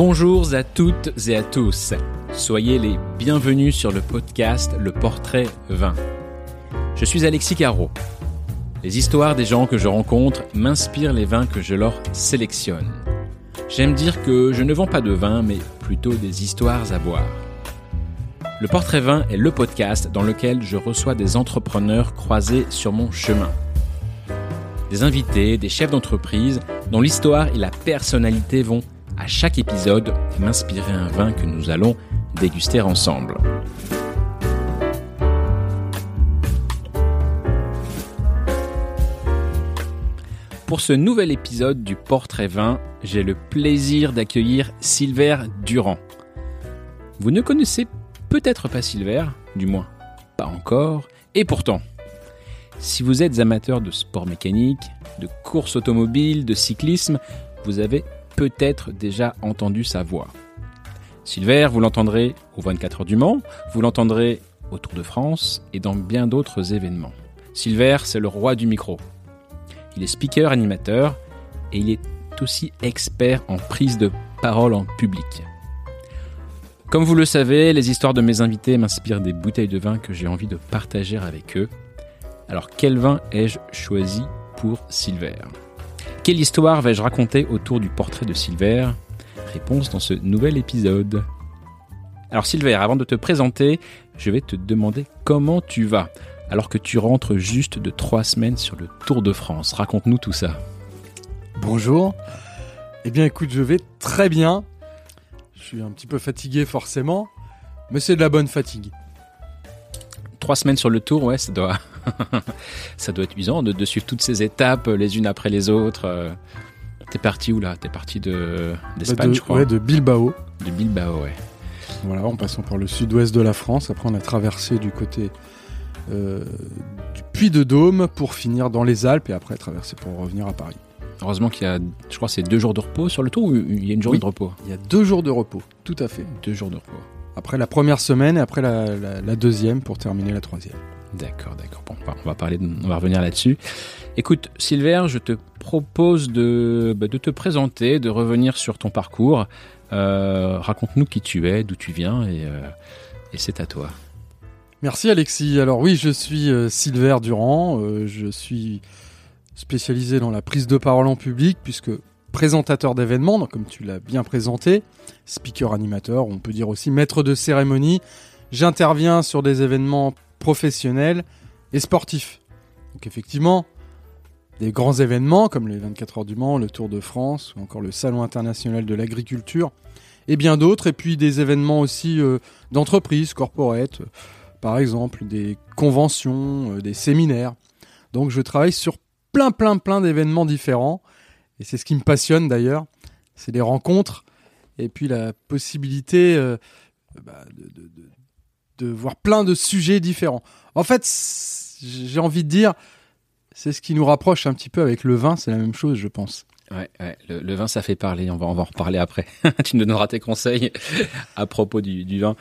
Bonjour à toutes et à tous. Soyez les bienvenus sur le podcast Le Portrait Vin. Je suis Alexis Caro. Les histoires des gens que je rencontre m'inspirent les vins que je leur sélectionne. J'aime dire que je ne vends pas de vin, mais plutôt des histoires à boire. Le Portrait Vin est le podcast dans lequel je reçois des entrepreneurs croisés sur mon chemin. Des invités, des chefs d'entreprise dont l'histoire et la personnalité vont à chaque épisode m'inspirer un vin que nous allons déguster ensemble. Pour ce nouvel épisode du Portrait Vin, j'ai le plaisir d'accueillir Silver Durand. Vous ne connaissez peut-être pas Silver, du moins pas encore, et pourtant, si vous êtes amateur de sport mécanique, de course automobile, de cyclisme, vous avez peut-être déjà entendu sa voix. Silver, vous l'entendrez au 24 heures du Mans, vous l'entendrez au Tour de France et dans bien d'autres événements. Silver, c'est le roi du micro. Il est speaker, animateur et il est aussi expert en prise de parole en public. Comme vous le savez, les histoires de mes invités m'inspirent des bouteilles de vin que j'ai envie de partager avec eux. Alors quel vin ai-je choisi pour Silver? Quelle histoire vais-je raconter autour du portrait de Silver? Réponse dans ce nouvel épisode. Alors Silver, avant de te présenter, je vais te demander comment tu vas, alors que tu rentres juste de trois semaines sur le Tour de France. Raconte-nous tout ça. Bonjour. Eh bien écoute, je vais très bien. Je suis un petit peu fatigué forcément, mais c'est de la bonne fatigue. Trois semaines sur le Tour, ouais, ça doit, ça doit être usant de, suivre toutes ces étapes les unes après les autres. Euh. T'es parti où là? T'es parti de d'Espagne, je crois. Ouais, de Bilbao. De Bilbao, ouais. Voilà, en passant par le sud-ouest de la France. Après, on a traversé du côté euh, du Puy de Dôme pour finir dans les Alpes et après traverser pour revenir à Paris. Heureusement qu'il y a, je crois, c'est deux jours de repos sur le tour ou il y a une journée de repos? Il y a deux jours de repos, tout à fait. Deux jours de repos. Après la première semaine et après la deuxième pour terminer la troisième. D'accord, d'accord. Bon, on va parler, on va revenir là-dessus. Écoute, Silver, je te propose de, bah, de te présenter, de revenir sur ton parcours. Euh, raconte-nous qui tu es, d'où tu viens, et, euh, et c'est à toi. Merci Alexis. Alors oui, je suis euh, Silver Durand. je suis spécialisé dans la prise de parole en public, puisque présentateur d'événements, comme tu l'as bien présenté, speaker animateur, on peut dire aussi maître de cérémonie. J'interviens sur des événements professionnels et sportifs. Donc effectivement, des grands événements comme les 24 heures du Mans, le Tour de France ou encore le Salon international de l'agriculture et bien d'autres. Et puis des événements aussi euh, d'entreprises, corporate, par exemple, des conventions, euh, des séminaires. Donc je travaille sur plein plein plein d'événements différents et c'est ce qui me passionne d'ailleurs, c'est les rencontres et puis la possibilité euh, bah, de, de voir plein de sujets différents. En fait, j'ai envie de dire, c'est ce qui nous rapproche un petit peu avec le vin, c'est la même chose, je pense. Ouais, Le, vin, ça fait parler. On va, on va en reparler après. tu nous donneras tes conseils à propos du, vin.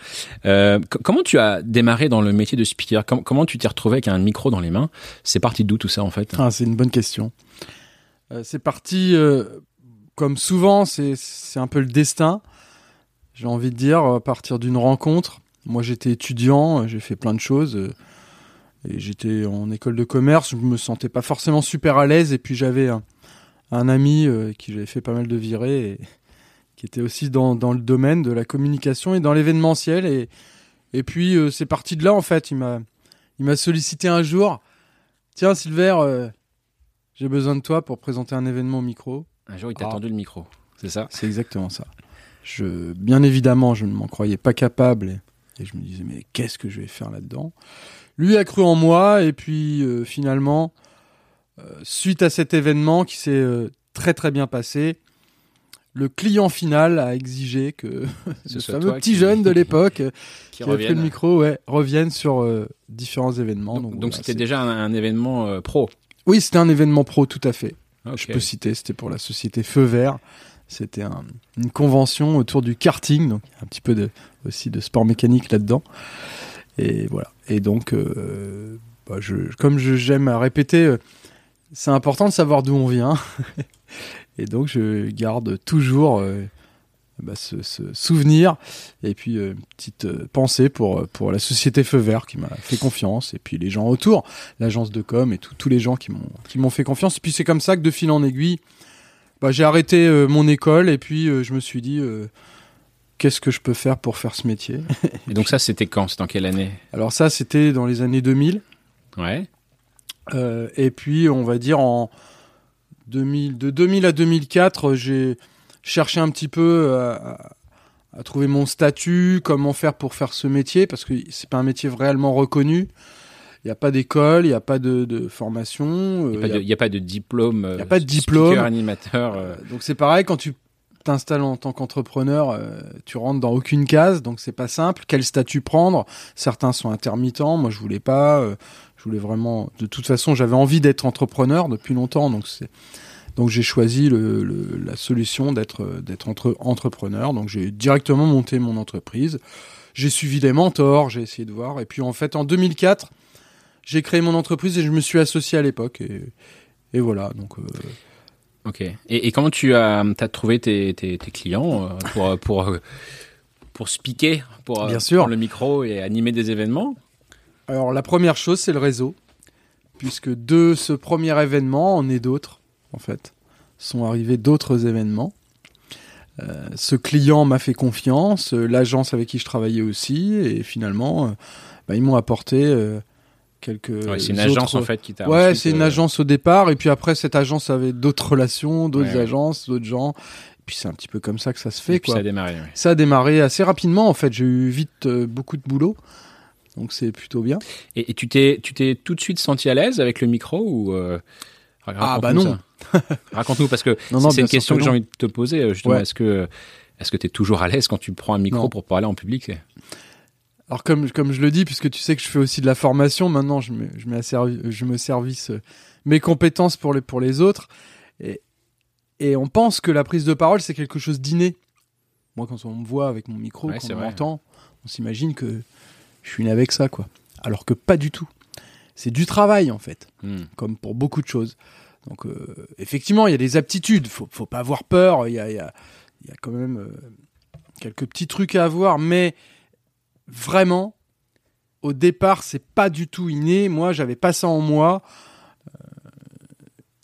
Euh, comment tu as démarré dans le métier de speaker? Comment tu t'es retrouvé avec un micro dans les mains? C'est parti d'où tout ça en fait? Ah, C'est une bonne question. Euh, c'est parti, euh, comme souvent, c'est un peu le destin. J'ai envie de dire, à partir d'une rencontre moi, j'étais étudiant, j'ai fait plein de choses. Euh, et j'étais en école de commerce, je me sentais pas forcément super à l'aise. Et puis j'avais un, ami euh, qui j'avais fait pas mal de virées, et, qui était aussi dans, dans, le domaine de la communication et dans l'événementiel. Et, et puis euh, c'est parti de là en fait. Il m'a, il m'a sollicité un jour. Tiens Silver, j'ai besoin de toi pour présenter un événement au micro. Un jour il t'a ah. tendu le micro, c'est ça? C'est exactement ça. Je, bien évidemment, je ne m'en croyais pas capable. Et je me disais, mais qu'est-ce que je vais faire là-dedans? Lui a cru en moi, et puis euh, finalement, euh, suite à cet événement qui s'est euh, très très bien passé, le client final a exigé que ce fameux petit jeune de l'époque qui, qui a pris le micro ouais, revienne sur différents événements. Donc c'était déjà un, événement pro Oui, c'était un événement pro, tout à fait. Je peux citer, c'était pour la société Feu Vert. C'était une convention autour du karting, donc un petit peu de, aussi de sport mécanique là-dedans. Et voilà. Et donc, euh, bah, je, comme j'aime à répéter, euh, c'est important de savoir d'où on vient. et donc, je garde toujours euh, bah, ce, ce souvenir et puis euh, une petite euh, pensée pour pour la société Feu Vert qui m'a fait confiance et puis les gens autour, l'agence de com et tout- tous les gens qui m'ont qui m'ont fait confiance. Et puis c'est comme ça que de fil en aiguille, bah, j'ai arrêté euh, mon école et puis euh, je me suis dit euh, qu'est-ce que je peux faire pour faire ce métier? Et donc ça, c'était quand? C'était en quelle année? Alors ça c'était dans les années 2000 Ouais. euh, et puis on va dire en 2000 de 2000 à 2004 euh, j'ai cherché un petit peu à, à- trouver mon statut, comment faire pour faire ce métier parce que c'est pas un métier réellement reconnu. Il n'y a pas d'école, il n'y a pas de, de formation. Il euh, n'y a, il y pas a- il pas de diplôme. y a pas de diplôme. Speaker, animateur. euh, Donc c'est pareil quand tu t'installes en tant qu'entrepreneur, euh, tu rentres dans aucune case, donc c'est pas simple. Quel statut prendre? Certains sont intermittents, moi je voulais pas. euh, je voulais vraiment. De toute façon, j'avais envie d'être entrepreneur depuis longtemps, donc c'est. Donc j'ai choisi le, le- la solution d'être d'être entre, entrepreneur. Donc j'ai directement monté mon entreprise. J'ai suivi des mentors, j'ai essayé de voir. Et puis en fait en 2004, j'ai créé mon entreprise et je me suis associé à l'époque. Et, et voilà. Donc euh, Ok. Et, et comment tu as, as trouvé tes, tes, tes clients euh, pour pour euh, pour pour euh, Bien sûr. prendre le micro et animer des événements? Alors la première chose, c'est le réseau, puisque de ce premier événement, on est d'autres, en fait. Sont arrivés d'autres événements. Euh, ce client m'a fait confiance, euh, l'agence avec qui je travaillais aussi, et finalement, euh, bah, ils m'ont apporté quelques. Ouais, C'est une agence en fait qui t'a. Ouais, c'est une agence au départ, et puis après, cette agence avait d'autres relations, d'autres Ouais, ouais. agences, d'autres gens. Et puis c'est un petit peu comme ça que ça se fait, Et puis quoi. ça a démarré. Ça a démarré assez rapidement, en fait. J'ai eu vite beaucoup de boulot, donc c'est plutôt bien. Et, et tu t'es tu t'es tout de suite senti à l'aise avec le micro ou Ah, bah non. ça. Raconte-nous parce que c'est une question que que j'ai envie de te poser. euh, Justement, Ouais. est-ce que est-ce que tu es toujours à l'aise quand tu prends un micro Non. pour parler en public? Alors comme, comme je le dis, puisque tu sais que je fais aussi de la formation, maintenant je me, je je me service euh, mes compétences pour les, pour les autres. Et, et on pense que la prise de parole, c'est quelque chose d'inné. Moi, quand on me voit avec mon micro, Ouais, quand on m'entend, on s'imagine que je suis né avec ça, quoi. Alors que pas du tout. C'est du travail, en fait, Hmm. comme pour beaucoup de choses. Donc, euh, effectivement, il y a des aptitudes. Faut, faut pas avoir peur. Il y a, quand même euh, quelques petits trucs à avoir, mais vraiment, au départ, c'est pas du tout inné. Moi, j'avais pas ça en moi. Euh,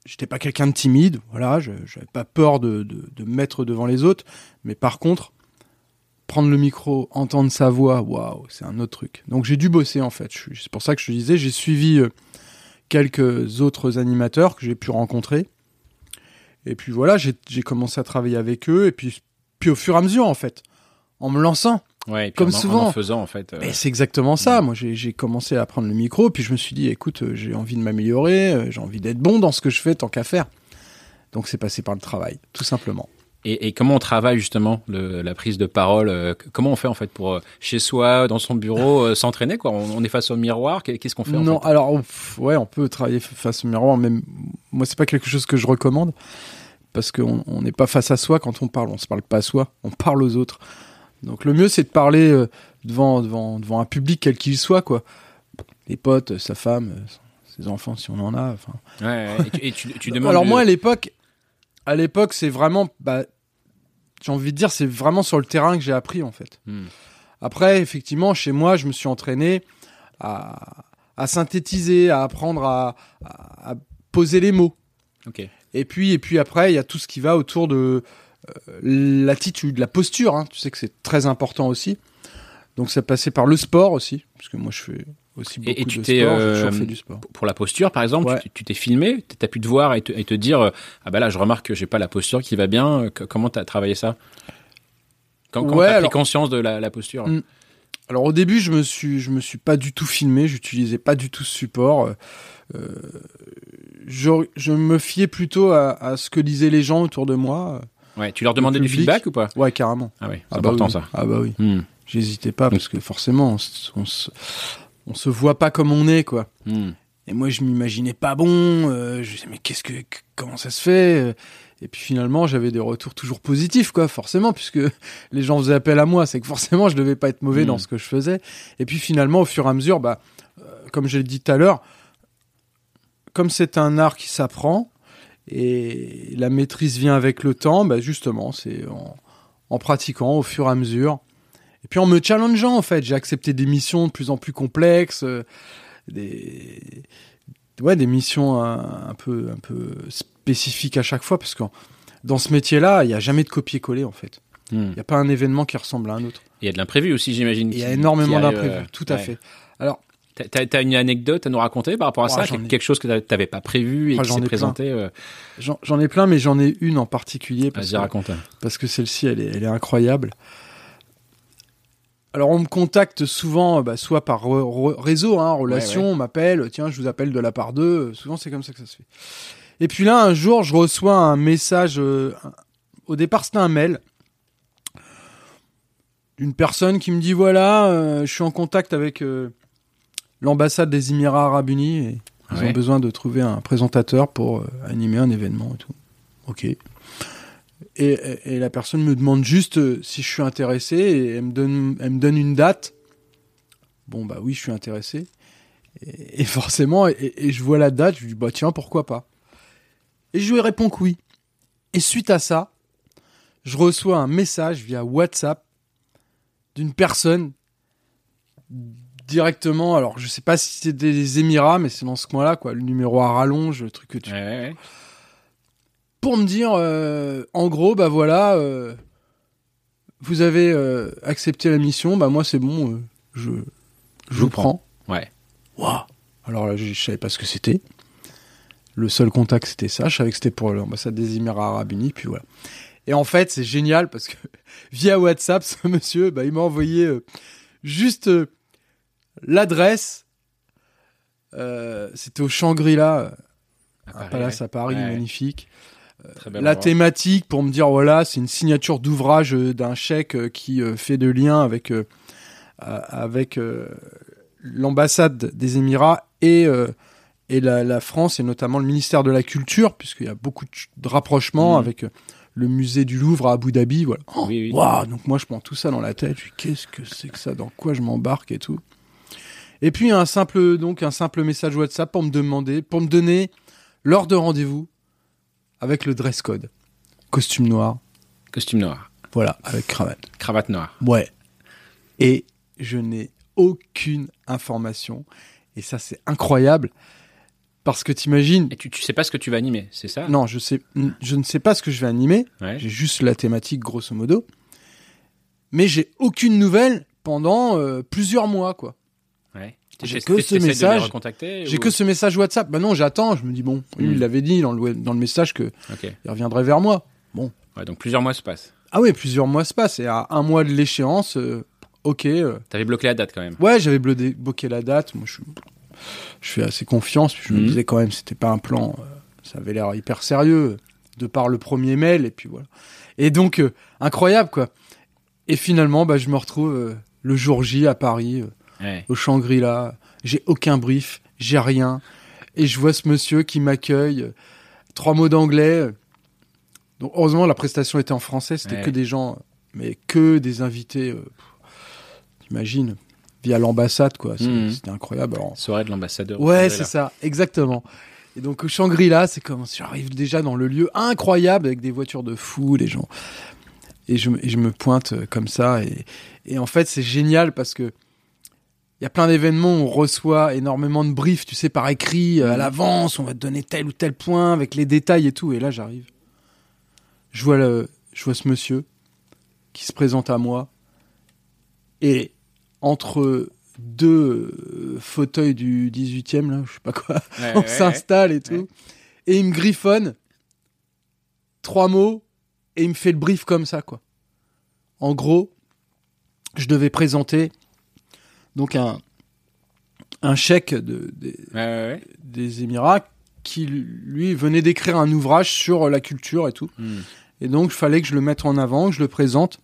J'étais pas quelqu'un de timide, voilà. J'avais pas peur de, me mettre devant les autres. Mais par contre, prendre le micro, entendre sa voix, waouh, c'est un autre truc. Donc j'ai dû bosser en fait. C'est pour ça que je te disais, j'ai suivi quelques autres animateurs que j'ai pu rencontrer. Et puis voilà, j'ai commencé à travailler avec eux. Et puis, puis au fur et à mesure, en fait, en me lançant. Ouais, et puis Comme en, en souvent. en faisant en fait. euh, Et c'est exactement ça. Moi, j'ai j'ai commencé à prendre le micro, puis je me suis dit, écoute, euh, j'ai envie de m'améliorer, euh, j'ai envie d'être bon dans ce que je fais tant qu'à faire. Donc, c'est passé par le travail, tout simplement. Et, et comment on travaille justement le- la prise de parole euh, Comment on fait en fait pour euh, chez soi, dans son bureau, euh, s'entraîner quoi? On, on est face au miroir. qu'est- Qu'est-ce qu'on fait en non, fait? alors, ouais, on peut travailler face au miroir, mais moi, c'est pas quelque chose que je recommande, parce qu'on on n'est pas face à soi quand on parle, on se parle pas à soi, on parle aux autres. Donc, le mieux, c'est de parler devant, devant, devant un public, quel qu'il soit, quoi. Les potes, sa femme, ses enfants, si on en a, enfin. Ouais, ouais, et tu, et tu- tu demandes. Alors le- moi à l'époque, à l'époque c'est vraiment, bah, j'ai envie de dire c'est vraiment sur le terrain que j'ai appris en fait. Hmm. Après effectivement chez moi je me suis entraîné à, à synthétiser, à apprendre à, à- à poser les mots. Ok. Et puis et puis après il y a tout ce qui va autour de euh, l'attitude, la posture. hein. Tu sais que c'est très important aussi. Donc ça passait par le sport aussi, parce que moi je fais aussi beaucoup Et- tu de sport. Euh, toujours fait du sport. Pour la posture, par exemple, Ouais. tu- tu t'es filmé, t'as pu te voir et te, et te dire euh, ah bah là je remarque que j'ai pas la posture qui va bien. euh, comment t'as travaillé ça? Quand, quand Ouais, t'as pris conscience de la, la posture? Mm. Alors au début, je me suis, je me suis pas du tout filmé, j'utilisais pas du tout ce support. euh, je, je me fiais plutôt à, à ce que disaient les gens autour de moi. Ouais, tu leur demandais du feedback ou pas? Ouais, carrément. Ah oui, c'est Ah bah important oui. ça. Ah bah oui, Hmm. j'hésitais pas parce que forcément, on, on se, on se voit pas comme on est, quoi. Hmm. Et moi, je m'imaginais pas bon. euh, je disais mais qu'est-ce que, comment ça se fait euh Et puis finalement, j'avais des retours toujours positifs, quoi. Forcément, puisque les gens faisaient appel à moi, c'est que forcément, je devais pas être mauvais dans ce que je faisais. Et puis finalement, au fur et à mesure, bah, euh, comme je l'ai dit tout à l'heure, comme c'est un art qui s'apprend et la maîtrise vient avec le temps, bah justement, c'est en, en pratiquant au fur et à mesure. Et puis en me challengeant, en fait, j'ai accepté des missions de plus en plus complexes, euh, des, ouais, des missions un, un peu, un peu spécifiques à chaque fois, parce que dans ce métier-là, il n'y a jamais de copier-coller, en fait. Hmm. Il n'y a pas un événement qui ressemble à un autre. Il y a de l'imprévu aussi, j'imagine. Il y a énormément d'imprévus, euh, tout à ouais. fait. Alors, T'as- t'as une anecdote à nous raconter par rapport à Ouais, ça? ai- Quelque chose que t'a- t'avais pas prévu et Ah, qui j'en s'est présenté euh, j'en ai plein, mais j'en ai une en particulier, parce Vas-y, que, raconte. parce que celle-ci, elle est, elle est incroyable. Alors, on me contacte souvent, bah, soit par réseau, hein, relation, Ouais, ouais. on m'appelle, tiens, je vous appelle de la part d'eux. Souvent, c'est comme ça que ça se fait. Et puis là, un jour, je reçois un message. euh, au départ, c'était un mail d'une personne qui me dit voilà, euh, je suis en contact avec euh, l'ambassade des Émirats Arabes Unis et ils Ouais. ont besoin de trouver un présentateur pour euh, animer un événement et tout. Ok. Et, et- la personne me demande juste euh, si je suis intéressé et elle me donne, me donne une date. Bon bah oui, je suis intéressé. Et, forcément, et, je vois la date, je lui dis bah tiens pourquoi pas? Et je lui réponds que oui. Et suite à ça, je reçois un message via WhatsApp d'une personne directement. Alors je sais pas si c'est des Émirats, mais c'est dans ce coin-là quoi. Le numéro à rallonge, le truc que tu. Pour me dire, euh, en gros, bah voilà, euh, vous avez euh, accepté la mission, bah moi c'est bon, je, je vous prends. Ouais. Waouh Alors là, je, je savais pas ce que c'était. Le seul contact c'était ça, je savais que c'était pour l'ambassade des Émirats Arabes Unis, puis voilà. Et en fait, c'est génial parce que via WhatsApp, ce monsieur, bah, il m'a envoyé juste l'adresse. C'était au Shangri-La, un palace à Paris, Ouais. magnifique la endroit. thématique pour me dire voilà c'est une signature d'ouvrage euh, d'un chèque euh, qui euh, fait de lien avec euh, euh, avec euh, l'ambassade des Émirats et euh, et la, la France et notamment le ministère de la Culture puisqu'il y a beaucoup de, ch- de rapprochements Mhm. avec euh, le musée du Louvre à Abu Dhabi voilà Oh, Oui, oui. waouh, donc moi je prends tout ça dans la tête je qu'est-ce que c'est que ça dans quoi je m'embarque et tout et puis un simple donc un simple message WhatsApp pour me demander pour me donner l'heure de rendez-vous avec le dress code. Costume noir, Costume noir, voilà, avec cravate. cravate noire. Ouais. Et je n'ai aucune information. Et ça, c'est incroyable. Parce que t'imagines. Et tu, tu sais pas ce que tu vas animer, c'est ça? Non, je, sais, je ne sais pas ce que je vais animer. Ouais. J'ai juste la thématique, grosso modo. Mais j'ai aucune nouvelle pendant euh, plusieurs mois, quoi. J'ai que ce message. J'ai ou- que ce message WhatsApp. Bah non, j'attends. Je me dis, bon, lui, Mm. il l'avait dit dans le, dans le message qu'il Ok. reviendrait vers moi. Ouais, donc plusieurs mois se passent. Ah oui, plusieurs mois se passent. Et à un mois de l'échéance, euh, ok. euh, T'avais bloqué la date quand même. ouais, j'avais bloqué, la date. Moi, je, je fais assez confiance. Puis je me Mhm. disais quand même, c'était pas un plan. euh, ça avait l'air hyper sérieux, de par le premier mail. Et puis voilà. Et donc, euh, incroyable, quoi. Et finalement, bah, je me retrouve le jour J à Paris, Ouais. au Shangri-La. J'ai aucun brief, j'ai rien. Et je vois ce monsieur qui m'accueille. Trois mots d'anglais. Donc, heureusement, la prestation était en français. C'était Ouais. que des gens, mais que des invités. euh, T'imagines Via l'ambassade, quoi. Mhm. C'était incroyable. Alors, Soirée de l'ambassadeur. Ouais, c'est ça, exactement. Et donc au Shangri-La, c'est comme j'arrive déjà dans le lieu incroyable avec des voitures de fous, les gens. Et je, me- et je me pointe euh, comme ça. Et, et en fait, c'est génial parce que il y a plein d'événements où on reçoit énormément de briefs, tu sais, par écrit, euh, à l'avance, on va te donner tel ou tel point avec les détails et tout. Et là, j'arrive. Je vois, le, je vois ce monsieur qui se présente à moi. Et entre deux euh, fauteuils du 18e, là, je sais pas quoi, Ouais, on ouais, s'installe et tout. Ouais. Et il me griffonne trois mots et il me fait le brief comme ça, quoi. En gros, je devais présenter donc un, un chèque de, des- ouais. Ouais, ouais, ouais. des Émirats qui, lui, venait d'écrire un ouvrage sur la culture et tout. Hmm. Et donc, il fallait que je le mette en avant, que je le présente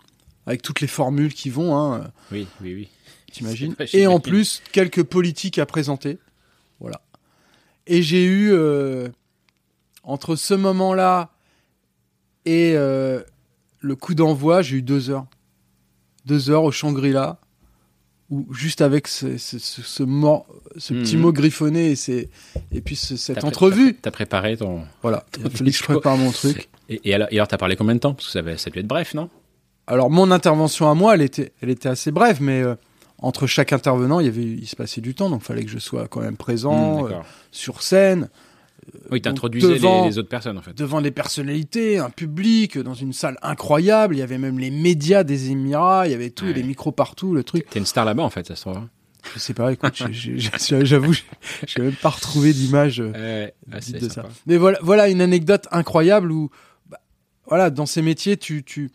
avec toutes les formules qui vont, hein, Oui, oui, oui. t'imagines. Et en plus, quelques politiques à présenter. Voilà. Et j'ai eu, euh, entre ce moment-là et euh, le coup d'envoi, j'ai eu deux heures. Deux heures au Shangri-La, où juste avec ce, ce, ce, ce mot- ce petit Mhm. mot griffonné et, puis ce- cette pré- entrevue. T'as préparé ton. Voilà, il je prépare mon truc. Et, et alors, t'as parlé combien de temps? Parce que ça, va- ça a dû être bref, non? Alors mon intervention à moi, elle était, elle était assez brève, mais euh, entre chaque intervenant, il y avait, il se passait du temps, donc fallait que je sois quand même présent Mmh, euh, sur scène, oui, t'introduisais les, les autres personnes en fait. devant des personnalités, un public, dans une salle incroyable. Il y avait même les médias des Émirats, il y avait tout, Ouais. les micros partout, le truc. T'es une star là-bas en fait, ça se trouve. hein. Je sais pas, écoute, j'avoue, j'ai même pas retrouvé d'image. euh, Ouais, c'est de ça. Mais voilà, voilà une anecdote incroyable où, bah, voilà, dans ces métiers, tu, tu,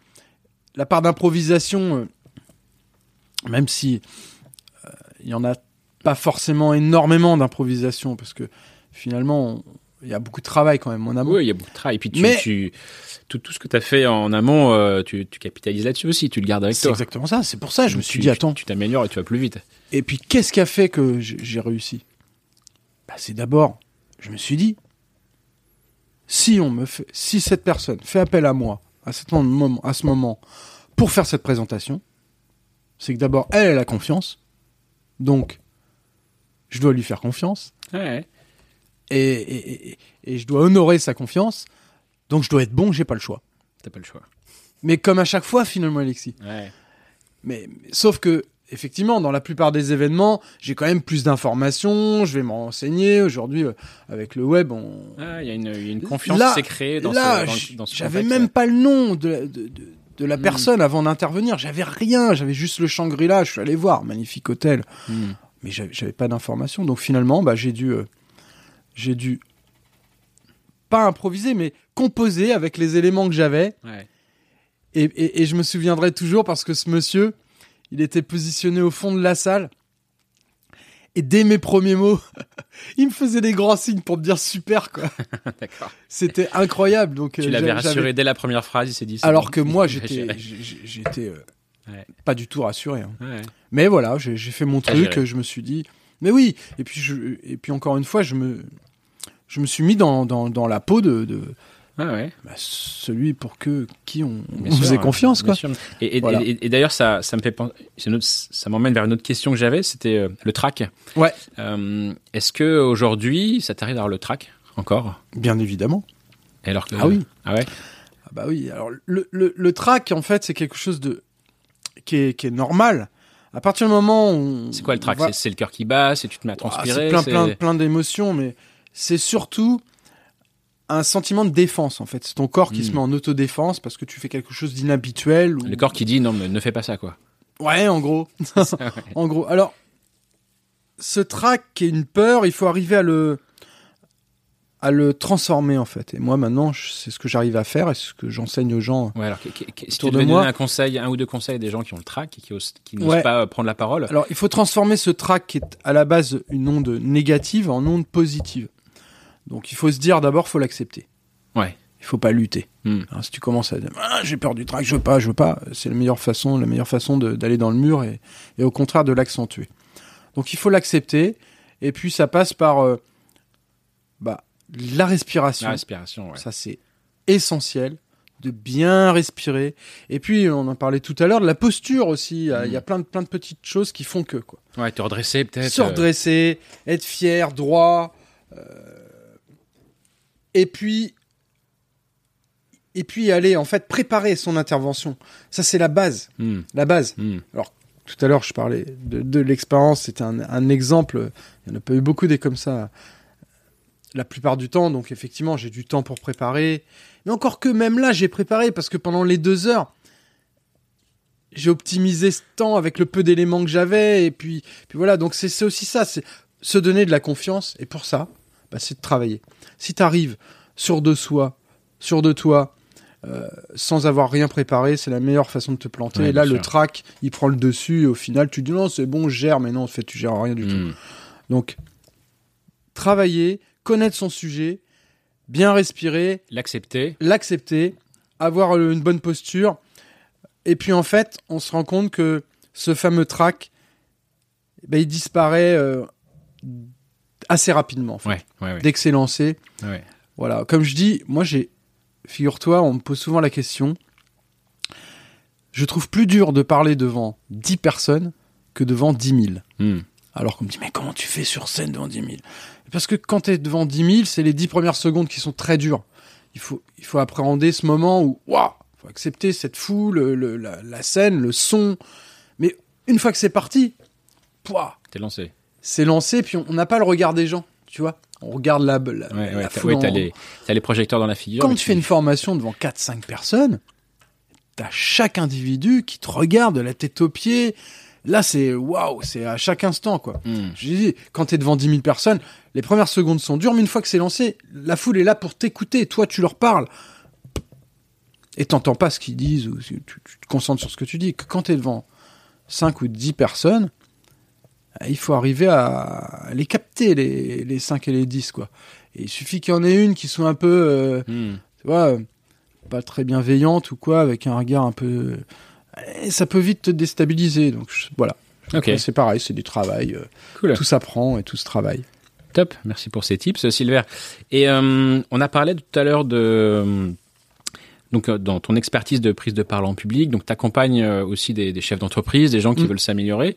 la part d'improvisation, euh, même si euh, il y en a pas forcément énormément d'improvisation, parce que finalement, on- il y a beaucoup de travail quand même, mon amour. Oui, il y a beaucoup de travail. Et puis tu, Mais- tu- tout, tout ce que tu as fait en amont, euh, tu, tu capitalises là-dessus aussi, tu le gardes avec C'est toi. exactement ça. C'est pour ça, je me Tu- suis dit, attends. Tu t'améliores et tu vas plus vite. Et puis, qu'est-ce qui a fait que j'ai j'ai réussi? Bah, C'est d'abord, je me suis dit, si on me fait, si cette personne fait appel à moi à, cet moment, à ce moment pour faire cette présentation, c'est que d'abord, elle, elle a confiance. Donc, je dois lui faire confiance. Ouais. Et, et- et- et je dois honorer sa confiance. Donc, je dois être bon, j'ai pas le choix. T'as pas le choix. Mais comme à chaque fois, finalement, Alexis. Ouais. Mais, mais- sauf que, effectivement, dans la plupart des événements, j'ai quand même plus d'informations, je vais me renseigner. Aujourd'hui, euh, avec le web, on... Ah, Il y, a une- il y a une confiance Là- qui s'est créée dans là, ce, dans, j- dans ce j'avais même pas le nom de, la- de, de- de la Hmm. personne avant d'intervenir. J'avais rien, j'avais juste le Shangri-La. Je suis allé voir, magnifique hôtel, Hmm. mais j'avais j'avais pas d'informations. Donc finalement, bah, j'ai dû, euh, j'ai dû pas improviser, mais composer avec les éléments que j'avais. Ouais. Et, et- et je me souviendrai toujours parce que ce monsieur, il était positionné au fond de la salle. Et dès mes premiers mots, il me faisait des grands signes pour me dire super, quoi. D'accord. C'était incroyable. Donc, Tu euh, l'avais rassuré dès la première phrase, il s'est dit. Alors bon, que moi, j'étais, euh, Ouais. pas du tout rassuré. hein. Ouais. Mais voilà, j'ai fait mon truc. Je me suis dit, mais oui. Et puis, je, et puis encore une fois, je me, je me suis mis dans, dans, dans la peau de, ouais. bah, celui pour que qui on, on sûr, faisait hein, confiance, quoi. Et, et- Voilà. et- et d'ailleurs, ça, ça me fait autre- ça m'emmène vers une autre question que j'avais, c'était euh, le track. Ouais. Euh, Est-ce que aujourd'hui, ça t'arrive d'avoir le track encore? Bien évidemment. Et alors que- Ah oui. Ah ouais? Ah bah oui, alors le, le, le track, en fait, c'est quelque chose de qui est, qui est normal. À partir du moment où... C'est quoi le track va- C'est- le cœur qui bat, c'est tu te mets à transpirer. C'est plein, plein, plein d'émotions, mais c'est surtout un sentiment de défense, en fait. C'est ton corps qui se met en autodéfense parce que tu fais quelque chose d'inhabituel. Ou... Le corps qui dit non, mais ne fais pas ça, quoi. Ouais, en gros. Ça, ouais. en gros. Alors, ce track qui est une peur, il faut arriver à le à le transformer en fait. Et moi maintenant, c'est ce que j'arrive à faire et ce que j'enseigne aux gens. Ouais, alors, si tu de moi. donner un conseil, un ou deux conseils à des gens qui ont le track et qui, osent- qui n'osent Ouais. pas euh, prendre la parole? Alors, il faut transformer ce track qui est à la base une onde négative en onde positive. Donc, il faut se dire d'abord, faut l'accepter. Ouais. Il faut pas lutter. Hmm. Hein, si tu commences à dire ah, j'ai peur du track, je veux pas, je veux pas, c'est la meilleure façon, la meilleure façon de- d'aller dans le mur et, et au contraire de l'accentuer. Donc il faut l'accepter et puis ça passe par euh, bah, la respiration. La respiration, ouais. Ça c'est essentiel de bien respirer. Et puis on en parlait tout à l'heure de la posture aussi. Il y a- il y a plein de plein de petites choses qui font que quoi. Ouais, te redresser peut-être. Se euh, redresser, être fier, droit. euh, et puis, et puis aller en fait préparer son intervention. Ça c'est la base, hmm, la base. hmm. Tout à l'heure je parlais de, de l'expérience, c'était un, un exemple. Il n'y en a pas eu beaucoup des comme ça. La plupart du temps, donc effectivement j'ai du temps pour préparer. Mais encore que même là j'ai préparé parce que pendant les deux heures j'ai optimisé ce temps avec le peu d'éléments que j'avais et puis puis voilà. Donc c'est aussi ça c'est se donner de la confiance et pour ça bah, c'est de travailler. Si tu arrives sûr de soi sûr de toi euh, sans avoir rien préparé c'est la meilleure façon de te planter. Ouais, et là le track il prend le dessus et au final tu dis non c'est bon je gère mais non en fait tu gères rien du tout. Hmm. donc travailler connaître son sujet bien respirer L'accepter. l'accepter, avoir une bonne posture. Et puis en fait, on se rend compte que ce fameux track, ben, il disparaît euh, assez rapidement. en fait. Ouais, ouais, ouais. Dès que c'est lancé. Voilà. Comme je dis, moi j'ai, figure-toi, on me pose souvent la question. Je trouve plus dur de parler devant 10 personnes que devant 10 000. Hmm. Alors qu'on me dit, mais comment tu fais sur scène devant 10 000 Parce que quand tu es devant 10 000, c'est les 10 premières secondes qui sont très dures. Il faut, il faut appréhender ce moment où, waouh, faut accepter cette foule, le- la, la scène, le son. Mais une fois que c'est parti, pouah, T'es lancé. c'est lancé, puis on n'a pas le regard des gens, tu vois. On regarde la, la, Ouais, la ouais, t'as foule ouais, t'as en- les, t'as les projecteurs dans la figure. Quand mais tu fais une formation devant 4-5 personnes, t'as chaque individu qui te regarde de la tête aux pieds. Là, c'est waouh, c'est à chaque instant, quoi. Hmm. Je dis, quand t'es devant 10 000 personnes, les premières secondes sont dures, mais une fois que c'est lancé, la foule est là pour t'écouter. Toi, tu leur parles. Et t'entends pas ce qu'ils disent, ou tu, tu te concentres sur ce que tu dis. Que Quand t'es devant 5 ou 10 personnes, euh, il faut arriver à les capter, les, les 5 et les 10, quoi. Et il suffit qu'il y en ait une qui soit un peu, euh, Hmm. tu vois, euh, pas très bienveillante ou quoi, avec un regard un peu... Et ça peut vite te déstabiliser. Donc je- voilà. Ok, Après, C'est pareil, c'est du travail. euh, cool. tout s'apprend et tout se travaille. Top, merci pour ces tips, Silver. Et euh, on a parlé tout à l'heure de euh, donc dans ton expertise de prise de parole en public, donc tu accompagnes aussi des, des chefs d'entreprise, des gens qui Mm. veulent s'améliorer.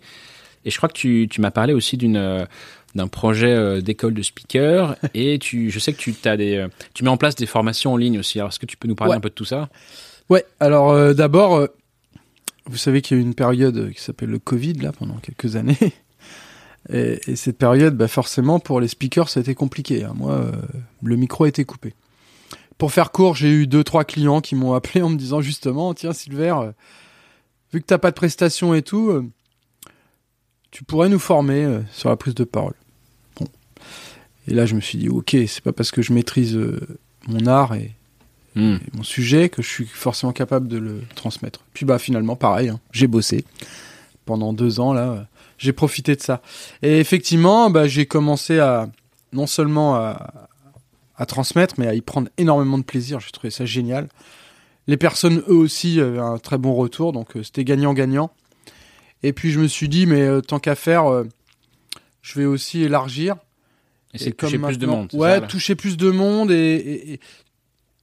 Et je crois que tu, tu m'as parlé aussi d'une d'un projet d'école de speaker et tu je sais que tu as des tu mets en place des formations en ligne aussi. Alors est-ce que tu peux nous parler Ouais. un peu de tout ça? Ouais, alors euh, d'abord, euh, vous savez qu'il y a eu une période qui s'appelle le Covid, là, pendant quelques années. Et, et cette période, bah, forcément, pour les speakers, ça a été compliqué. hein. Moi, euh, le micro a été coupé. Pour faire court, j'ai eu deux, trois clients qui m'ont appelé en me disant justement, tiens, Silver, euh, vu que t'as pas de prestations et tout, euh, tu pourrais nous former euh, sur la prise de parole. Bon. Et là, je me suis dit, ok, c'est pas parce que je maîtrise mon art et, Hmm. mon sujet que je suis forcément capable de le transmettre. Puis bah finalement pareil, hein, j'ai bossé pendant deux ans là, euh, j'ai profité de ça. Et effectivement, bah, j'ai commencé à non seulement à, à transmettre, mais à y prendre énormément de plaisir. J'ai trouvé ça génial. Les personnes eux aussi avaient un très bon retour, donc euh, c'était gagnant-gagnant. Et puis je me suis dit, mais euh, tant qu'à faire, euh, je vais aussi élargir. Et c'est Et toucher comme plus de monde. Ouais, ça, toucher plus de monde et, et- et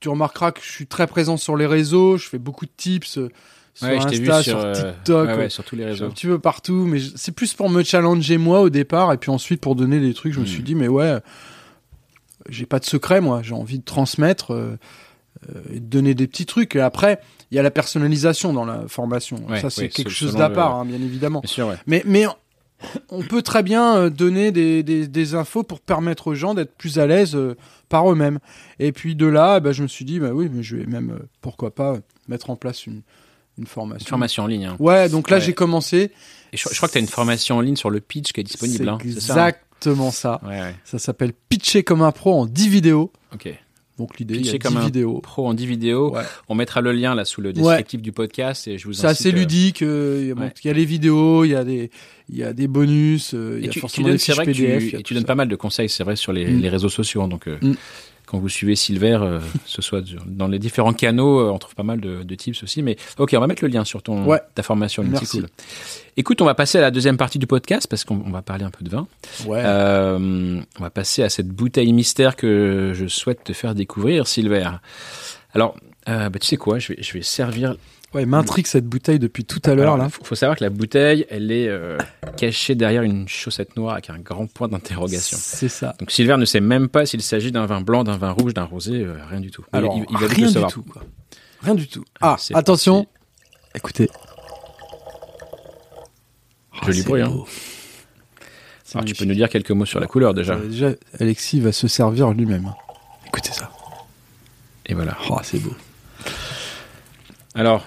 tu remarqueras que je suis très présent sur les réseaux. Je fais beaucoup de tips euh, sur Ouais, Insta, sur, sur, euh, TikTok. ouais, ouais, euh, sur tous les suis un réseaux. petit peu partout, mais c'est plus pour me challenger moi au départ et puis ensuite pour donner des trucs. Je me Hmm. suis dit, mais ouais, j'ai pas de secret moi. J'ai envie de transmettre euh, euh, et de donner des petits trucs. Et après, il y a la personnalisation dans la formation. Ça, c'est quelque se- chose d'à le- part, hein, bien évidemment. Bien sûr, ouais. Mais, mais on peut très bien euh, donner des, des, des infos pour permettre aux gens d'être plus à l'aise euh, par eux-mêmes. Et puis de là, bah, je me suis dit, bah oui, mais je vais même, euh, pourquoi pas, mettre en place une, une formation. Formation en ligne. hein. Ouais, donc là Ouais. j'ai commencé. Et je, je crois que tu as une formation en ligne sur le pitch qui est disponible. hein, C'est ça, hein exactement ça. Ouais, ouais. Ça s'appelle Pitcher comme un pro en 10 vidéos. Ok. Donc l'idée, il y a Pitcher 10 comme un vidéos. Pro en 10 vidéos. Ouais. On mettra le lien là sous le Ouais. descriptif du podcast et je vous C'est assez euh, ludique. euh, il y a- bon, ouais. il y a les vidéos, il y a des, il y a des bonus, euh, il y a tu, tu forcément donnes, des fiches vrai que tu, PDF. a et tu donnes ça. pas mal de conseils, c'est vrai, sur les, Mm. les réseaux sociaux. hein, donc, euh, Mm. Quand vous suivez Silver, euh, ce soit dans les différents canaux, euh, on trouve pas mal de, de tips aussi. Mais ok, on va mettre le lien sur ton Ouais. ta formation. Merci. cool. Écoute, on va passer à la deuxième partie du podcast parce qu'on on va parler un peu de vin. Ouais. Euh, on va passer à cette bouteille mystère que je souhaite te faire découvrir, Silver. Alors, bah, tu sais quoi, je vais, je vais servir. Ouais, m'intrigue cette bouteille depuis tout à l'heure là. faut, faut savoir que la bouteille, elle est euh, cachée derrière une chaussette noire avec un grand point d'interrogation. C'est ça. Donc Silver ne sait même pas s'il s'agit d'un vin blanc, d'un vin rouge, d'un rosé, euh, rien du tout. Mais Alors, il, il va vite rien le du savoir. tout. Quoi. Rien du tout. Ah, c'est attention. Écoutez. Joli c'est bruit, hein. beau. C'est Alors, tu peux magnifique. nous dire quelques mots sur la couleur déjà. Euh, déjà, Alexis va se servir lui-même. hein. Écoutez ça. Et voilà. Oh, c'est beau. Alors,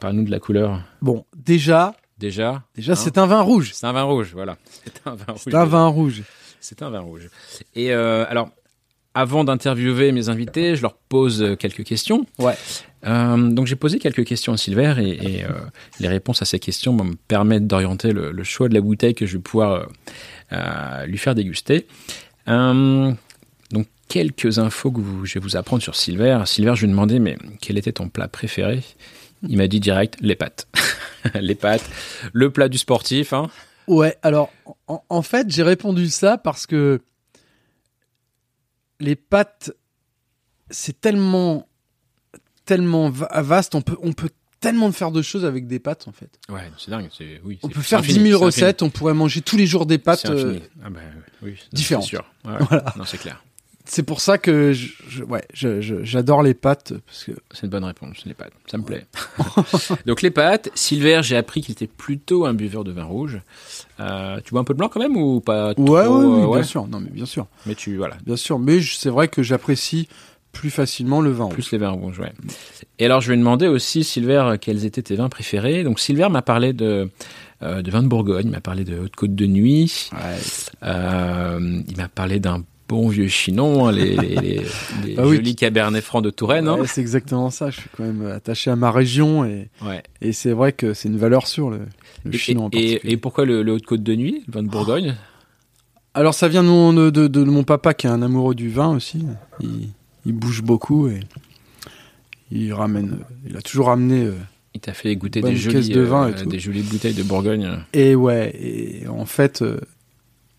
parle-nous de la couleur. Bon, déjà, Déjà, déjà Hein c'est un vin rouge. c'est un vin rouge, voilà. C'est un vin rouge. C'est un vin rouge. C'est un vin rouge. Et euh, alors, avant d'interviewer mes invités, je leur pose euh, quelques questions. Ouais. Euh, donc j'ai posé quelques questions à Silver et, et, euh, les réponses à ces questions vont me permettre d'orienter le, le choix de la bouteille que je vais pouvoir euh, lui faire déguster. Donc quelques infos que vous- je vais vous apprendre sur Silver. Silver, je lui ai demandé mais quel était ton plat préféré? Il m'a dit direct les pâtes. les pâtes, le plat du sportif. Hein. Ouais, alors, en, en fait, j'ai répondu ça parce que les pâtes, c'est tellement, tellement va- vaste, on peut, on peut tellement faire de choses avec des pâtes, en fait. Ouais, c'est dingue. C'est oui. On peut faire infini, 10 000 c'est infini. recettes, on pourrait manger tous les jours des pâtes. Infini. euh, Ah bah, oui, différentes. C'est sûr. Ouais, Voilà. Non, c'est clair. C'est pour ça que je, je- ouais, j'adore les pâtes parce que C'est une bonne réponse, les pâtes. Ça me plaît. Donc les pâtes, Silver, j'ai appris qu'il était plutôt un buveur de vin rouge. Euh, tu bois un peu de blanc quand même ou pas trop ouais, ouais, oui, euh, bien sûr. Non, mais bien sûr, Mais tu voilà, bien sûr. Mais c'est vrai que j'apprécie plus facilement le vin. rouge. plus les vins rouges, ouais. Et alors je lui ai demandé aussi Silver quels étaient tes vins préférés. Donc Silver m'a parlé de euh, de vin de Bourgogne, il m'a parlé de Haute Côte de Nuit, Ouais. euh, il m'a parlé d'un bon vieux chinon, hein, les, les, les, les Ah oui. jolis cabernets francs de Touraine. hein. C'est exactement ça. Je suis quand même attaché à ma région et, Ouais. et c'est vrai que c'est une valeur sûre le, le Et, chinon en et- et pourquoi le, le Haute Côte de Nuit, le vin de Bourgogne? Alors ça vient de mon, de, de- de mon papa qui est un amoureux du vin aussi. Il, il bouge beaucoup et il ramène. Il a toujours ramené. euh, Il t'a fait goûter des jolies, de vin euh, des jolies bouteilles de Bourgogne. Et ouais. Et en fait, euh,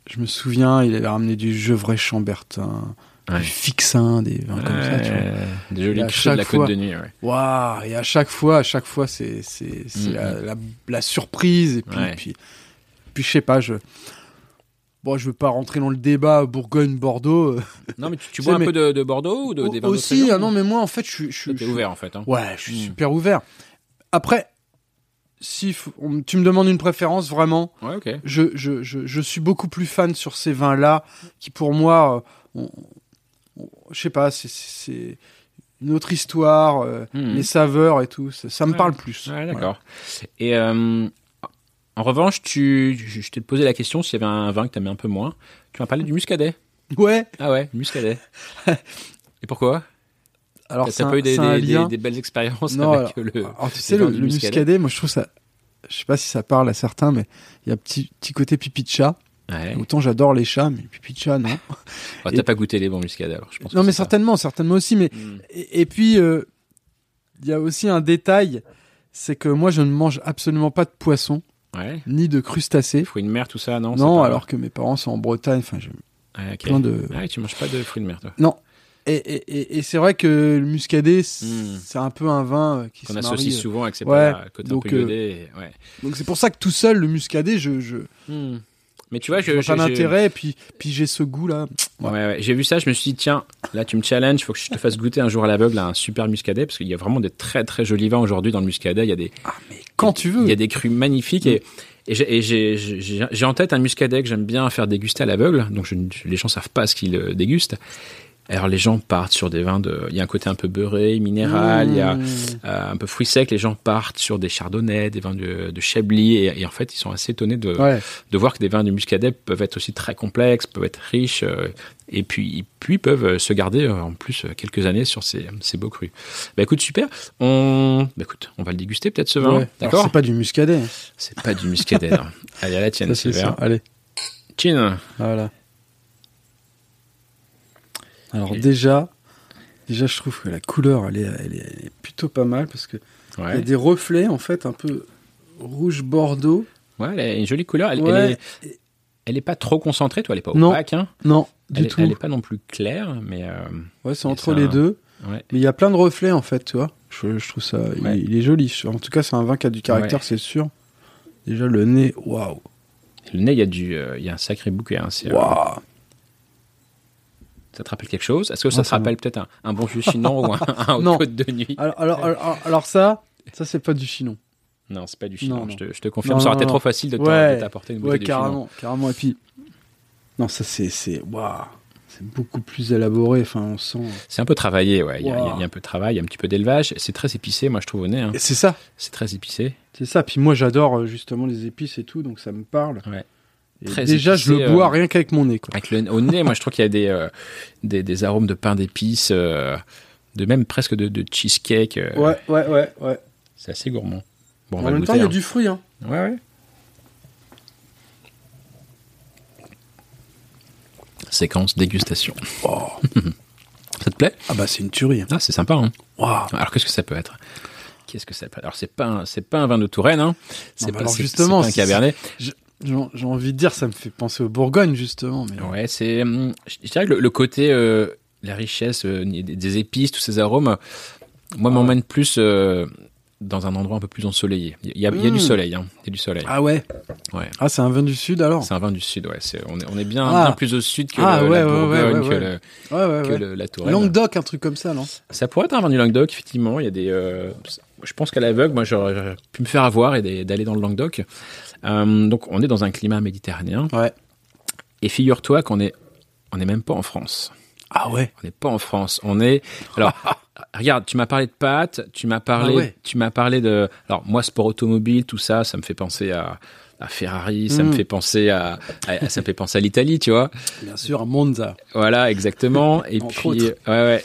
je me souviens, il avait ramené du Gevrey Chambertin, Ouais. du Fixin, des vins comme ça. Tu vois. Ouais, Des jolis de la fois- Côte de Nuit. Ouais. Et à chaque fois, à chaque fois, c'est c'est c'est Mhm. la, la, la surprise et puis Ouais. puis puis je sais pas, je bon, je veux pas rentrer dans le débat Bourgogne Bordeaux. euh, Non, mais tu, bois un mais- peu de, de Bordeaux ou de, des vins aussi. Ah non, mais moi en fait, je suis ouvert en fait. Hein. Ouais, je suis Mhm. super ouvert. Après, si on- tu me demandes une préférence, vraiment, Ouais, je, je, je, je suis beaucoup plus fan sur ces vins-là, qui pour moi, euh, je sais pas, c'est- une autre histoire, euh, Mhm. les saveurs et tout, ça, ça me Ouais. parle plus. Ouais, d'accord. Et euh, en revanche, tu, je, je t'ai posé la question s'il y avait un vin que t'aimais un peu moins. Tu m'as parlé du muscadet. Ouais, Ah ouais, muscadet. Et pourquoi? Alors T'as pas eu des, belles expériences Non, avec alors, le. alors, tu sais, le, le muscadet. muscadet, moi je trouve ça, je sais pas si ça parle à certains, mais il y a un petit, petit côté pipi de chat. Ouais. Autant j'adore les chats, mais pipi de chat, non. Oh, T'as pas goûté les bons muscadets alors, je pense. non, mais ça. certainement, certainement aussi, mais Hmm. Et, et puis, euh, il y a aussi un détail, c'est que moi, je ne mange absolument pas de poisson, Ouais. ni de crustacés. Fruits de mer, tout ça, non Non, alors que mes parents sont en Bretagne. Enfin, j'ai Ouais, ok. plein de. Ouais, tu manges pas de fruits de mer, toi. Non. Et, et, et, et c'est vrai que le muscadet, c'est Mm. c'est un peu un vin euh, qui Qu'on associe euh. souvent avec ses Ouais, plats, côté donc, un peu euh, iodé. et- Ouais. Donc c'est pour ça que tout seul, le muscadet, je, je, Hmm. Mais tu vois, je- l'intérêt. Et puis, puis j'ai ce goût-là. Ouais, ouais. J'ai vu ça, je me suis dit, tiens, là tu me challenges, il faut que je te fasse goûter un jour à l'aveugle un super muscadet, parce qu'il y a vraiment des très très jolis vins aujourd'hui dans le muscadet. Il y a des, Ah, mais quand tu veux. il y a des crus magnifiques et, et j'ai- et j'ai- j'ai j'ai en tête un muscadet que j'aime bien faire déguster à l'aveugle, donc je, les gens savent pas ce qu'ils euh, dégustent. Alors les gens partent sur des vins de, il y a un côté un peu beurré, minéral, il y a Mmh. euh, un peu fruits secs. Les gens partent sur des chardonnays, des vins de, de chablis, et, et en fait ils sont assez étonnés de, Ouais. de voir que des vins du muscadet peuvent être aussi très complexes, peuvent être riches, euh, et puis, puis peuvent euh, se garder euh, en plus quelques années sur ces, ces beaux crus. Bah écoute, super. On, bah écoute, on va le déguster peut-être ce vin, Ouais. D'accord C'est pas du muscadet. C'est pas du muscadet. non. Allez, à la tienne, Ça. Allez. Chin. Voilà. Alors Et- déjà, déjà je trouve que la couleur elle est, elle est, elle est plutôt pas mal parce que il y a des reflets en fait un peu rouge bordeaux. ouais, elle a une jolie couleur. Elle, elle Ouais. est, elle est pas trop concentrée, toi. Elle est pas Non. opaque. Hein. Non, du tout. elle est pas non plus claire, mais euh, Ouais, c'est entre les deux. ouais. Mais il y a plein de reflets en fait, tu vois. Je, je trouve ça, il- Ouais. il, est joli. En tout cas, c'est un vin qui a du caractère, c'est sûr. Déjà le nez, waouh, le nez, il y a du, euh, il y a un sacré bouquet. Hein. Euh, waouh. Ça te rappelle quelque chose? Est-ce que ça Non, te rappelle peut-être un, un bon vieux chinon ou un, un Non. de nuit? Alors, alors, alors, alors ça, ça c'est pas du chinon. Non, c'est pas du chinon. Non, Je, te, je te confirme. Non, ça aurait été trop facile de t'a- Ouais. de t'apporter une Ouais, bouteille de chinon. carrément, carrément. Et puis, non, ça c'est, waouh, c'est beaucoup plus élaboré. Enfin, on sent. C'est un peu travaillé, ouais. Il y, a- y y un peu de travail, il y a un petit peu d'élevage. C'est très épicé, moi, je trouve, au nez. hein. C'est ça. C'est très épicé. C'est ça. Puis moi, j'adore euh, justement les épices et tout, donc ça me parle. Ouais. Très déjà, je le bois euh, rien qu'avec mon nez, quoi. Avec le, au nez, moi, je trouve qu'il y a des, euh, des, des arômes de pain d'épices, euh, de même presque de, de cheesecake. euh, Ouais, ouais, ouais, ouais. C'est assez gourmand. Bon, on en va même temps, il y a hein. du fruit, hein. Ouais, ouais. Séquence dégustation. Oh. Ça te plaît? Ah bah, c'est une tuerie. hein. Ah, c'est sympa, hein Waouh. Alors qu'est-ce que ça peut être? Qu'est-ce que ça peut être Alors c'est pas un, c'est pas un vin de Touraine, hein. C'est pas alors, justement, pas un Cabernet. J'ai envie de dire, ça me fait penser au Bourgogne, justement. Mais... Ouais, c'est hum, je dirais que le, le côté euh, la richesse euh, des, épices, tous ces arômes, moi Ah m'emmène plus euh, dans un endroit un peu plus ensoleillé. Il y a, il y a du Mm. soleil, hein. Il y a du soleil. Ah ouais. Ouais. Ah, c'est un vin du sud alors? C'est un vin du sud, ouais. On, est, on est bien, Ah. bien plus au sud que Ah, le- ouais, la ouais, Bourgogne, ouais, que, ouais. le- que le- la Touraine. Languedoc, un truc comme ça, non? Ça pourrait être un vin du Languedoc, effectivement. Il y a des. euh, je pense qu'à l'aveugle, moi, j'aurais pu me faire avoir et d'aller dans le Languedoc. Euh, donc, on est dans un climat méditerranéen. Ouais. Et figure-toi qu'on est, on n'est même pas en France. Ah ouais. On n'est pas en France. On est. Alors, regarde, tu m'as parlé de pâtes, tu m'as parlé, Ah ouais. tu m'as parlé de. Alors, moi, sport automobile, tout ça, ça me fait penser à, à Ferrari, ça me fait penser à, à- ça me fait penser à l'Italie, tu vois. Bien sûr, à Monza. Voilà, exactement. Et Entre puis, autres. ouais, ouais.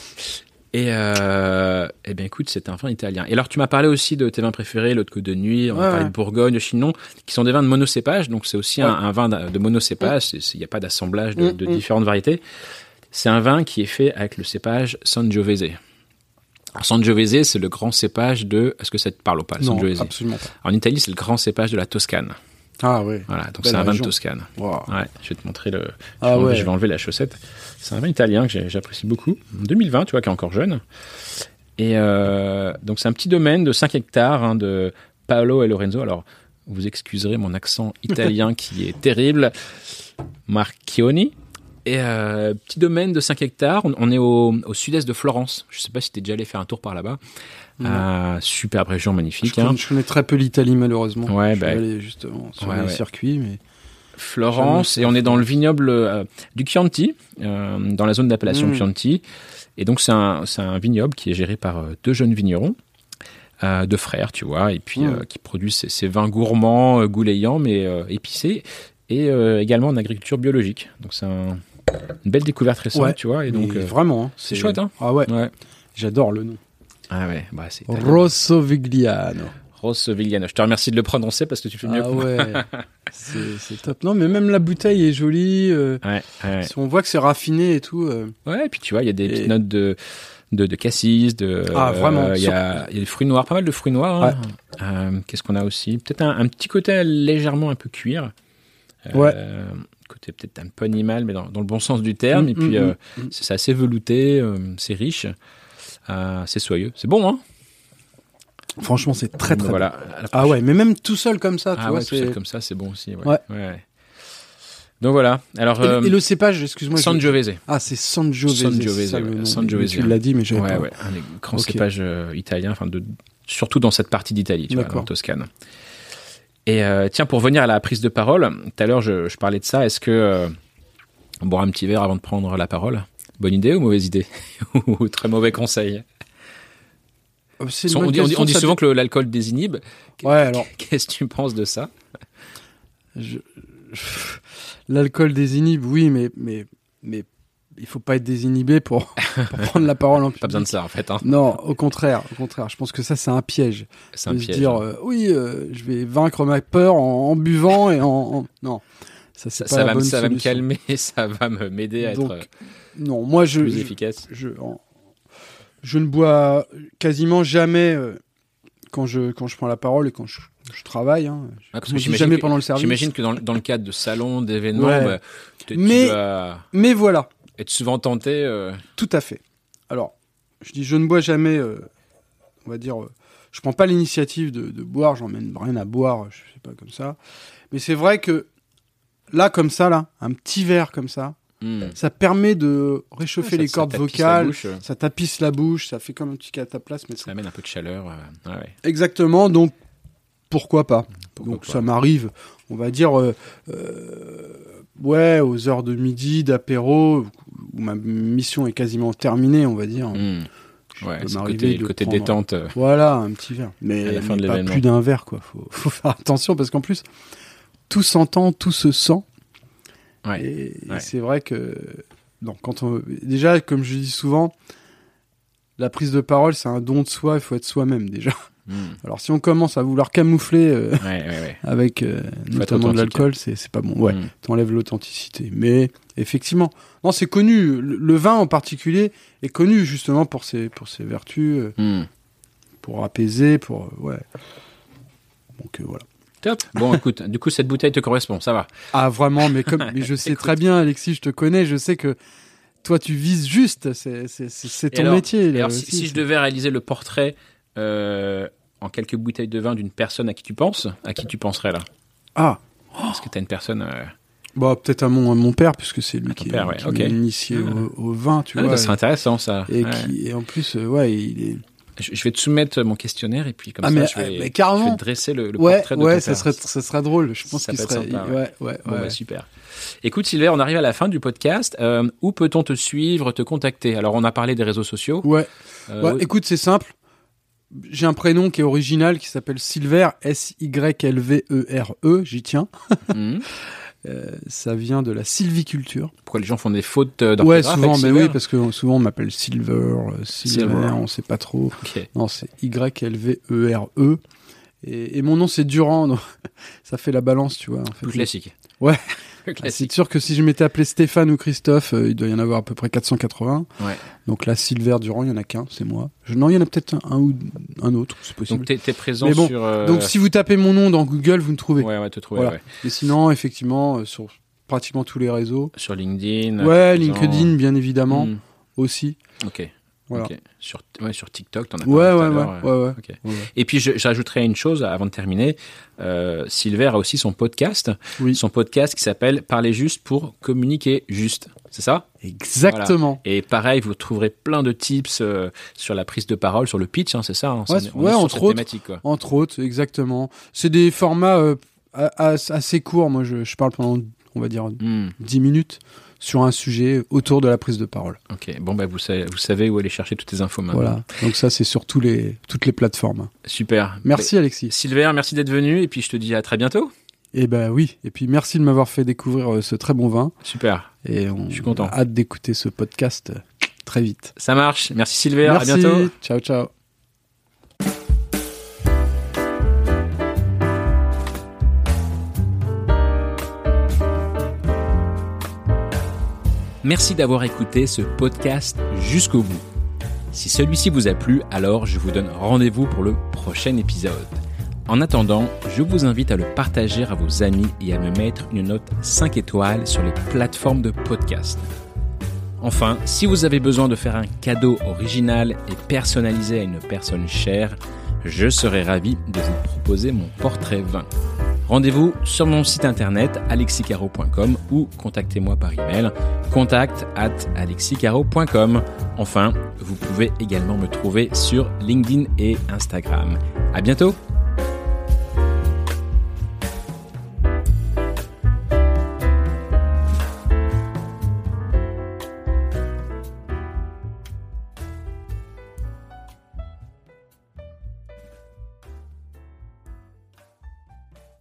Et euh, eh bien, écoute, c'est un vin italien. Et alors, tu m'as parlé aussi de tes vins préférés, l'autre Côte de Nuit, on a parlé ouais. de Bourgogne, de Chinon, qui sont des vins de monocépage. Donc, c'est aussi un, Ouais. un vin de monocépage. Il n'y a pas d'assemblage de, Mm, de mm. différentes variétés. C'est un vin qui est fait avec le cépage Sangiovese. Alors, Sangiovese, c'est le grand cépage de. Est-ce que ça te parle ou pas, Non, Sangiovese absolument pas. En Italie, c'est le grand cépage de la Toscane. Ah ouais. Voilà, donc c'est un vin de. Toscane. Wow. Ouais, je vais te montrer le. Ah je, vais ouais. je vais enlever la chaussette. C'est un vin italien que j'apprécie beaucoup. En 2020, tu vois, qui est encore jeune. Et euh, donc, c'est un petit domaine de 5 hectares hein, de Paolo et Lorenzo. Alors, vous excuserez mon accent italien qui est terrible. Marchioni. Et euh, petit domaine de 5 hectares. On, on est au, au sud-est de Florence. Je sais pas si tu es déjà allé faire un tour par là-bas. Euh, superbe région Je magnifique. connais, hein. je connais très peu l'Italie malheureusement. Ouais, je bah, suis allé justement sur ouais, les ouais. circuits, mais Florence et on est dans le vignoble euh, du Chianti, dans la zone d'appellation Mm. Chianti. Et donc c'est un, vignoble qui est géré par deux jeunes vignerons, deux frères, tu vois, et puis Mm. euh, qui produisent ces, ces vins gourmands, goulayants, mais épicés, et également en agriculture biologique. Donc c'est un- une belle découverte récente, Ouais. tu vois. Et donc euh, vraiment, hein, c'est chouette, hein. Ah ouais, ouais. j'adore le nom. Ah ouais, bah c'est italien. Rosso Vigliano. Rosso Vigliano. Je te remercie de le prononcer parce que tu fais mieux Ah que moi. ouais, c'est top. Non, mais même la bouteille est jolie. euh, Ouais, ouais. on voit que c'est raffiné et tout. euh, Ouais, et puis tu vois, il y a des Et- petites notes de, de, de cassis, de. Ah, vraiment, euh, Il y, a, y a des fruits noirs, pas mal de fruits noirs. hein. Euh, Qu'est-ce qu'on a aussi? Peut-être un, un petit côté légèrement un peu cuir. Euh, Ouais. Côté peut-être un peu animal, mais dans, dans le bon sens du terme. Mm, et puis, mm, euh, mm, mm. c'est assez velouté, euh, c'est riche, euh, c'est soyeux. C'est bon, hein? Franchement, c'est très très. bon. Voilà. Ah ouais, mais même tout seul comme ça, tu Ah vois. ouais, tout seul comme ça, c'est bon aussi. Ouais. Donc voilà. Alors, Et, euh, et le cépage, excuse-moi. je- Sangiovese. Ah, c'est Sangiovese. Sangiovese, ça, ouais. Sangiovese. Tu l'as dit, mais j'avais Ouais, un des grands Ok. cépages euh, enfin de, surtout dans cette partie d'Italie, tu vois, en Toscane. Et euh, tiens, pour venir à la prise de parole, tout à l'heure je, je parlais de ça. Est-ce que euh, on boira un petit verre avant de prendre la parole? Bonne idée ou mauvaise idée? Ou très mauvais conseil? Une on, dit, on dit- question, on dit souvent que l'alcool désinhibe. Ouais, alors. Qu'est-ce que tu penses de ça? Je- L'alcool désinhibe, oui, mais, mais, mais il faut pas être désinhibé pour, pour prendre la parole en public. Pas besoin de ça en fait. Hein. Non, au contraire, au contraire. Je pense que ça, c'est un piège. C'est un de piège. se dire, euh, oui, euh, je vais vaincre ma peur en, en buvant et en, en- non. Ça, ça, ça va, me- bonne ça va me solution. calmer, ça va me m'aider à Donc, être Non, moi, je, plus je, efficace. je, en- je ne bois quasiment jamais euh, quand je quand je prends la parole et quand je, je travaille. Hein. Ah, parce que jamais que- pendant le service. J'imagine que dans, le- dans le cadre de salons, d'événements, Ouais. bah, Mais- dois Mais voilà, souvent tenté. euh, tout à fait. Alors, je dis, je ne bois jamais. euh, on va dire, euh, je prends pas l'initiative de, de boire. J'emmène rien à boire. Je sais pas comme ça. Mais c'est vrai que là, comme ça, là, un petit verre comme ça, hmm. ça permet de réchauffer Ouais, les ça- cordes vocales. bouche, euh, Ça tapisse la bouche, ça fait comme un petit cataplasme. tout. Ça amène un peu de chaleur. ouais. Exactement, donc pourquoi pas? Pourquoi Donc pas. ça m'arrive, on va dire, ouais, aux heures de midi, d'apéro, où ma mission est quasiment terminée, on va dire. Je Ouais, le côté, de côté prendre- détente. euh, Voilà, un petit verre. Mais, À la fin mais de pas plus d'un verre, quoi. Faut, faut faire attention parce qu'en plus, tout s'entend, tout se sent. Ouais. Et, c'est vrai que, non, quand on, déjà, comme je dis souvent, la prise de parole, c'est un don de soi, il faut être soi-même déjà. Hmm. Alors si on commence à vouloir camoufler euh, Ouais, ouais, ouais. avec euh, notamment de l'alcool, c'est c'est pas bon. Ouais, Hmm. t'enlèves l'authenticité. Mais effectivement, non, c'est connu. Le, le vin en particulier est connu justement pour ses pour ses vertus, euh, Hmm. pour apaiser, pour euh, ouais. Donc euh, voilà. Top. Bon, écoute, du coup, cette bouteille te correspond, ça va. Ah vraiment, mais comme mais je sais Écoute. très bien, Alexis, je te connais, je sais que toi tu vises juste. C'est ton alors- métier. Là, alors, si, aussi, si je devais réaliser le portrait euh, en quelques bouteilles de vin d'une personne à qui tu penses, à qui tu penserais là Ah, Est-ce que tu as une personne euh, bah peut-être à mon, à mon père, puisque c'est lui qui, père, ouais, qui m'a initié au, au vin, tu ah, vois. Serait intéressant ça. et, Ouais. qui, et en plus, euh, ouais, il est. Je vais te soumettre mon questionnaire et puis comme Ah, ça mais- je, vais, mais carrément. je vais te dresser le, le Ouais, portrait de ouais, ton ça père. serait, ça serait drôle. Je pense Ça qu'il serait. sympa, ouais, ouais, ouais. Bon, bah, super. Écoute Sylvain, on arrive à la fin du podcast. Euh, où peut-on te suivre, te contacter? Alors on a parlé des réseaux sociaux. Ouais. Euh, Ouais, écoute, c'est simple. J'ai un prénom qui est original, qui s'appelle Silver, S-Y-L-V-E-R-E, E, j'y tiens. hum. Euh, ça vient de la sylviculture. Pourquoi les gens font des fautes euh, Ouais, d'orthographe souvent, mais oui, parce que souvent on m'appelle Silver, euh, Silver, Silver. on sait pas trop. Non, c'est Y-L-V-E-R-E. E. Et, et mon nom c'est Durand, donc ça fait la balance, tu vois. En fait. Plus classique. Ouais. Ah, c'est sûr que si je m'étais appelé Stéphane ou Christophe, euh, il doit y en avoir à peu près 480. Ouais. Donc là, Silver Durand, il y en a qu'un, c'est moi. Je, non, il y en a peut-être un, un ou un autre, c'est possible. Donc t'es es présent Mais bon, sur. euh, Donc si vous tapez mon nom dans Google, vous me trouvez. Ouais, ouais, te trouver. Voilà. ouais. Mais sinon, effectivement, euh, sur pratiquement tous les réseaux. Sur LinkedIn. Ouais. LinkedIn, bien évidemment, Hum, aussi. Ok. Voilà. Sur, ouais, sur TikTok, t'en as Ouais, parlé ouais, tout à l'heure, euh. Et puis je- j'ajouterai une chose avant de terminer. Euh, Silver a aussi son podcast, Oui. son podcast qui s'appelle Parler juste pour communiquer juste. C'est ça? Exactement. Et pareil, vous trouverez plein de tips euh, sur la prise de parole, sur le pitch, hein, c'est ça hein, c'est- on est entre cette autres. quoi. Entre autres, exactement. C'est des formats euh, assez courts. Moi, je, je parle pendant, on va dire, Hmm, 10 minutes sur un sujet autour de la prise de parole. ok, bon bah vous savez, vous savez où aller chercher toutes les infos maintenant. Voilà. Donc ça, c'est sur tous les, toutes les plateformes. Super. Merci, Alexis. Silver, merci d'être venu et puis je te dis à très bientôt. Et ben oui. Et puis merci de m'avoir fait découvrir euh, ce très bon vin. Super. Et on Je suis content. a hâte d'écouter ce podcast très vite. Ça marche. Merci Silver. Merci. À bientôt. Ciao, ciao. Merci d'avoir écouté ce podcast jusqu'au bout. Si celui-ci vous a plu, alors je vous donne rendez-vous pour le prochain épisode. En attendant, je vous invite à le partager à vos amis et à me mettre une note 5 étoiles sur les plateformes de podcast. Enfin, si vous avez besoin de faire un cadeau original et personnalisé à une personne chère, je serai ravi de vous proposer mon portrait vin. Rendez-vous sur mon site internet alexicaro.com ou contactez-moi par email contact at alexicaro.com. Enfin, vous pouvez également me trouver sur LinkedIn et Instagram. À bientôt!